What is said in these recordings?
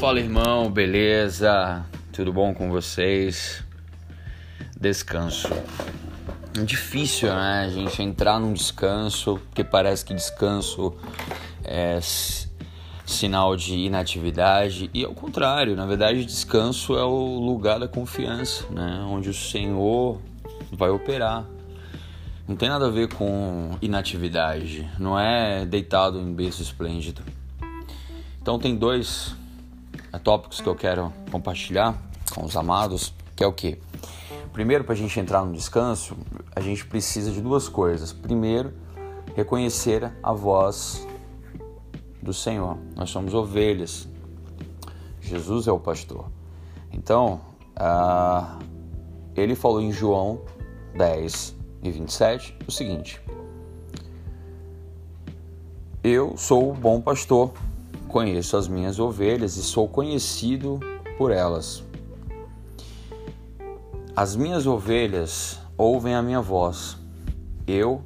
Fala irmão, beleza? Tudo bom com vocês? Descanso. É difícil, né, a gente entrar num descanso, porque parece que descanso é sinal de inatividade e ao contrário, na verdade, descanso é o lugar da confiança, né, onde o Senhor vai operar. Não tem nada a ver com inatividade, não é deitado em berço esplêndido. Então tem dois tópicos que eu quero compartilhar com os amados, que é o que? Primeiro, para a gente entrar no descanso, a gente precisa de duas coisas. Primeiro, reconhecer a voz do Senhor. Nós somos ovelhas. Jesus é o pastor. Então, uh, ele falou em João 10 e 27 o seguinte: Eu sou o bom pastor Conheço as minhas ovelhas e sou conhecido por elas. As minhas ovelhas ouvem a minha voz. Eu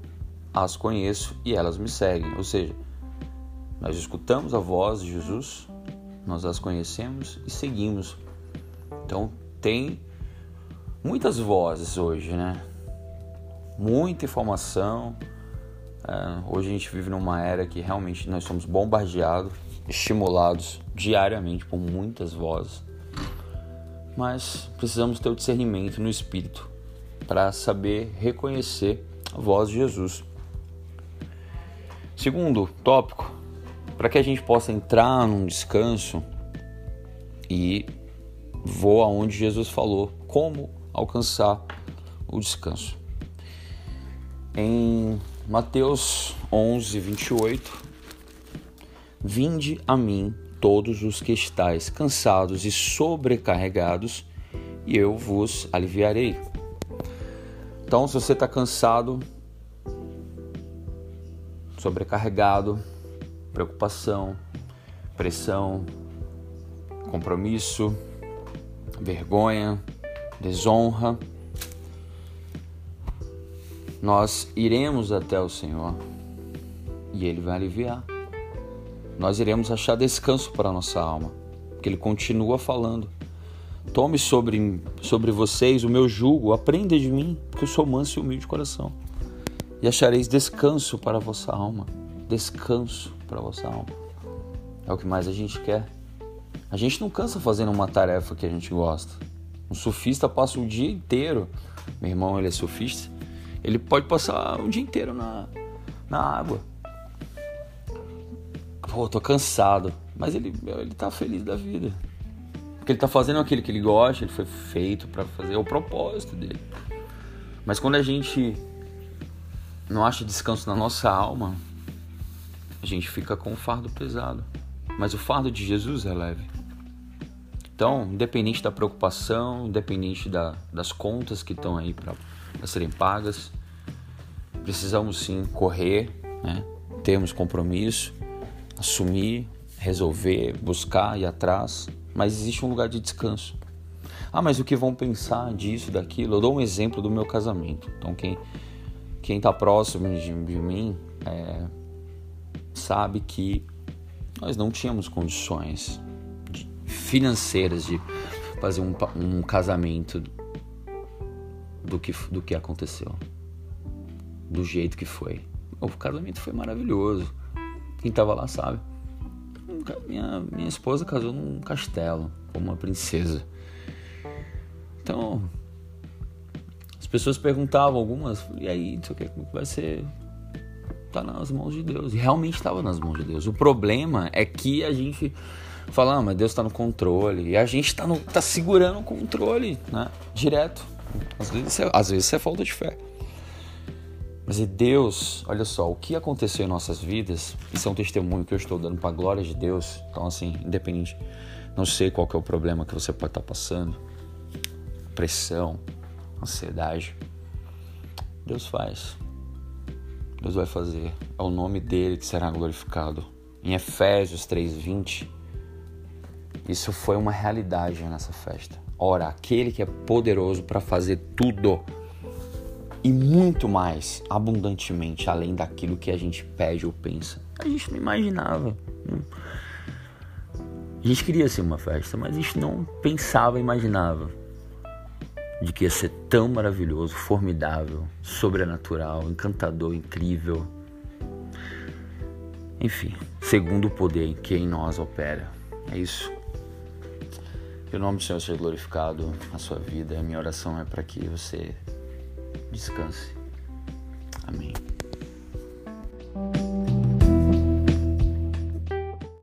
as conheço e elas me seguem. Ou seja, nós escutamos a voz de Jesus, nós as conhecemos e seguimos. Então tem muitas vozes hoje, né? Muita informação. É, hoje a gente vive numa era que realmente nós somos bombardeados estimulados diariamente por muitas vozes, mas precisamos ter o discernimento no espírito para saber reconhecer a voz de Jesus. Segundo tópico, para que a gente possa entrar num descanso e voar onde Jesus falou, como alcançar o descanso. Em Mateus 11, 28, Vinde a mim todos os que estáis cansados e sobrecarregados, e eu vos aliviarei. Então, se você está cansado, sobrecarregado, preocupação, pressão, compromisso, vergonha, desonra, nós iremos até o Senhor e Ele vai aliviar nós iremos achar descanso para a nossa alma. Porque ele continua falando. Tome sobre, sobre vocês o meu jugo, aprenda de mim, porque eu sou manso e humilde de coração. E achareis descanso para a vossa alma. Descanso para a vossa alma. É o que mais a gente quer. A gente não cansa fazendo uma tarefa que a gente gosta. Um surfista passa o dia inteiro, meu irmão ele é surfista, ele pode passar o dia inteiro na, na água pô, tô cansado. Mas ele, ele tá feliz da vida. Porque ele tá fazendo aquilo que ele gosta, ele foi feito para fazer, é o propósito dele. Mas quando a gente não acha descanso na nossa alma, a gente fica com o fardo pesado. Mas o fardo de Jesus é leve. Então, independente da preocupação, independente da, das contas que estão aí para serem pagas, precisamos sim correr, né? termos compromisso assumir, resolver, buscar, ir atrás, mas existe um lugar de descanso. Ah, mas o que vão pensar disso, daquilo? Eu dou um exemplo do meu casamento. Então, quem quem está próximo de, de mim é, sabe que nós não tínhamos condições de, financeiras de fazer um, um casamento do que, do que aconteceu, do jeito que foi. O casamento foi maravilhoso quem tava lá sabe. Minha, minha esposa casou num castelo, como uma princesa. Então, as pessoas perguntavam algumas, e aí, não sei o que, como que vai ser? Tá nas mãos de Deus. E realmente estava nas mãos de Deus. O problema é que a gente fala, ah, mas Deus está no controle. E a gente está tá segurando o controle, né? Direto. Às vezes, é, às vezes é falta de fé. Mas e Deus, olha só, o que aconteceu em nossas vidas, isso é um testemunho que eu estou dando para a glória de Deus. Então, assim, independente, não sei qual é o problema que você pode estar passando, pressão, ansiedade, Deus faz. Deus vai fazer. É o nome dele que será glorificado. Em Efésios 3:20, isso foi uma realidade nessa festa. Ora, aquele que é poderoso para fazer tudo e muito mais abundantemente além daquilo que a gente pede ou pensa. A gente não imaginava. A gente queria ser uma festa, mas a gente não pensava, imaginava de que ia ser tão maravilhoso, formidável, sobrenatural, encantador, incrível. Enfim, segundo o poder em que em nós opera. É isso. Que o nome do Senhor seja glorificado na sua vida. A minha oração é para que você Descanse. Amém.